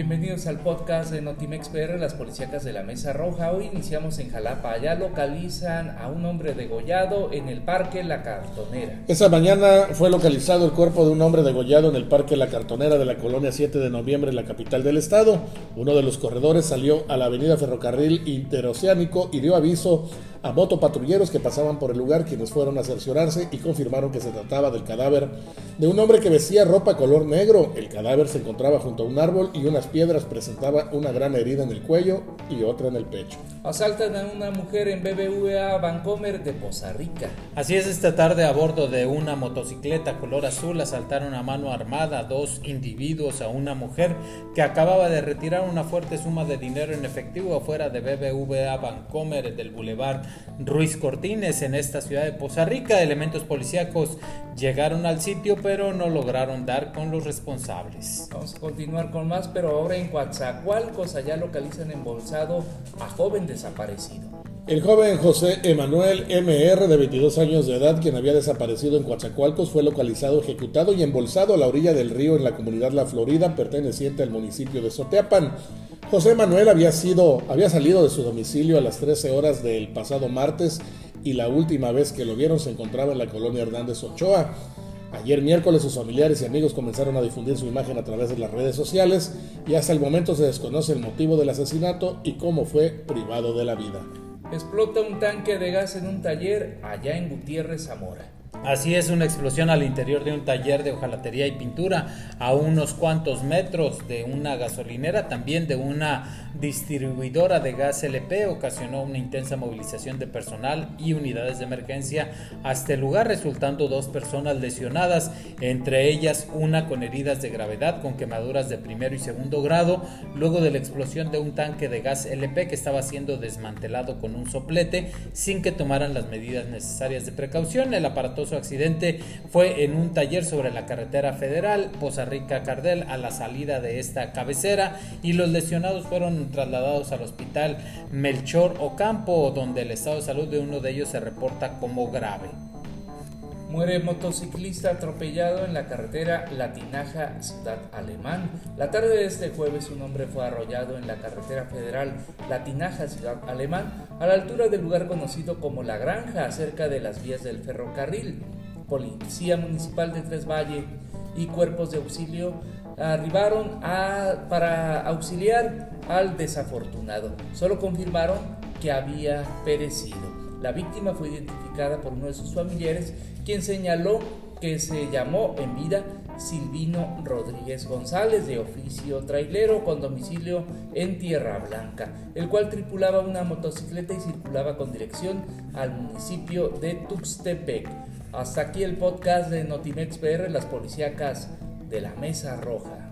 Bienvenidos al podcast de Notimex PR, las policíacas de la Mesa Roja. Hoy iniciamos en Jalapa. Allá localizan a un hombre degollado en el Parque La Cartonera. Esa mañana fue localizado el cuerpo de un hombre degollado en el Parque La Cartonera de la colonia 7 de noviembre en la capital del estado. Uno de los corredores salió a la avenida Ferrocarril Interoceánico y dio aviso a motopatrulleros que pasaban por el lugar, quienes fueron a cerciorarse y confirmaron que se trataba del cadáver de un hombre que vestía ropa color negro. El cadáver se encontraba junto a un árbol y unas piedras presentaba una gran herida en el cuello y otra en el pecho. Asaltan a una mujer en BBVA Bancomer de Poza Rica. Así es, esta tarde a bordo de una motocicleta color azul asaltaron a mano armada dos individuos, a una mujer que acababa de retirar una fuerte suma de dinero en efectivo afuera de BBVA Bancomer del Boulevard Ruiz Cortines en esta ciudad de Poza Rica. Elementos policíacos llegaron al sitio pero no lograron dar con los responsables. Vamos a continuar con más, pero ahora en Coatzacoalcos allá localizan embolsado a joven desaparecido. El joven José Emanuel MR, de 22 años de edad, quien había desaparecido en Coatzacoalcos, fue localizado, ejecutado y embolsado a la orilla del río en la comunidad La Florida, perteneciente al municipio de Soteapan. José Manuel había, sido, había salido de su domicilio a las 13 horas del pasado martes y la última vez que lo vieron se encontraba en la colonia Hernández Ochoa. Ayer miércoles sus familiares y amigos comenzaron a difundir su imagen a través de las redes sociales y hasta el momento se desconoce el motivo del asesinato y cómo fue privado de la vida. Explota un tanque de gas en un taller allá en Gutiérrez, Zamora. Así es, una explosión al interior de un taller de hojalatería y pintura a unos cuantos metros de una gasolinera, también de una distribuidora de gas LP, ocasionó una intensa movilización de personal y unidades de emergencia hasta el lugar, resultando dos personas lesionadas, entre ellas una con heridas de gravedad con quemaduras de primero y segundo grado, luego de la explosión de un tanque de gas LP que estaba siendo desmantelado con un soplete sin que tomaran las medidas necesarias de precaución. El aparato su accidente fue en un taller sobre la carretera federal Poza Rica Cardel a la salida de esta cabecera y los lesionados fueron trasladados al hospital Melchor Ocampo donde el estado de salud de uno de ellos se reporta como grave. Muere motociclista atropellado en la carretera Latinaja Ciudad Alemán. La tarde de este jueves un hombre fue arrollado en la carretera federal Latinaja Ciudad Alemán a la altura del lugar conocido como La Granja, cerca de las vías del ferrocarril. Policía Municipal de Tres Valle y cuerpos de auxilio arribaron para auxiliar al desafortunado. Solo confirmaron que había perecido. La víctima fue identificada por uno de sus familiares, quien señaló que se llamó en vida Silvino Rodríguez González, de oficio trailero con domicilio en Tierra Blanca, el cual tripulaba una motocicleta y circulaba con dirección al municipio de Tuxtepec. Hasta aquí el podcast de Notimex PR, las policíacas de la Mesa Roja.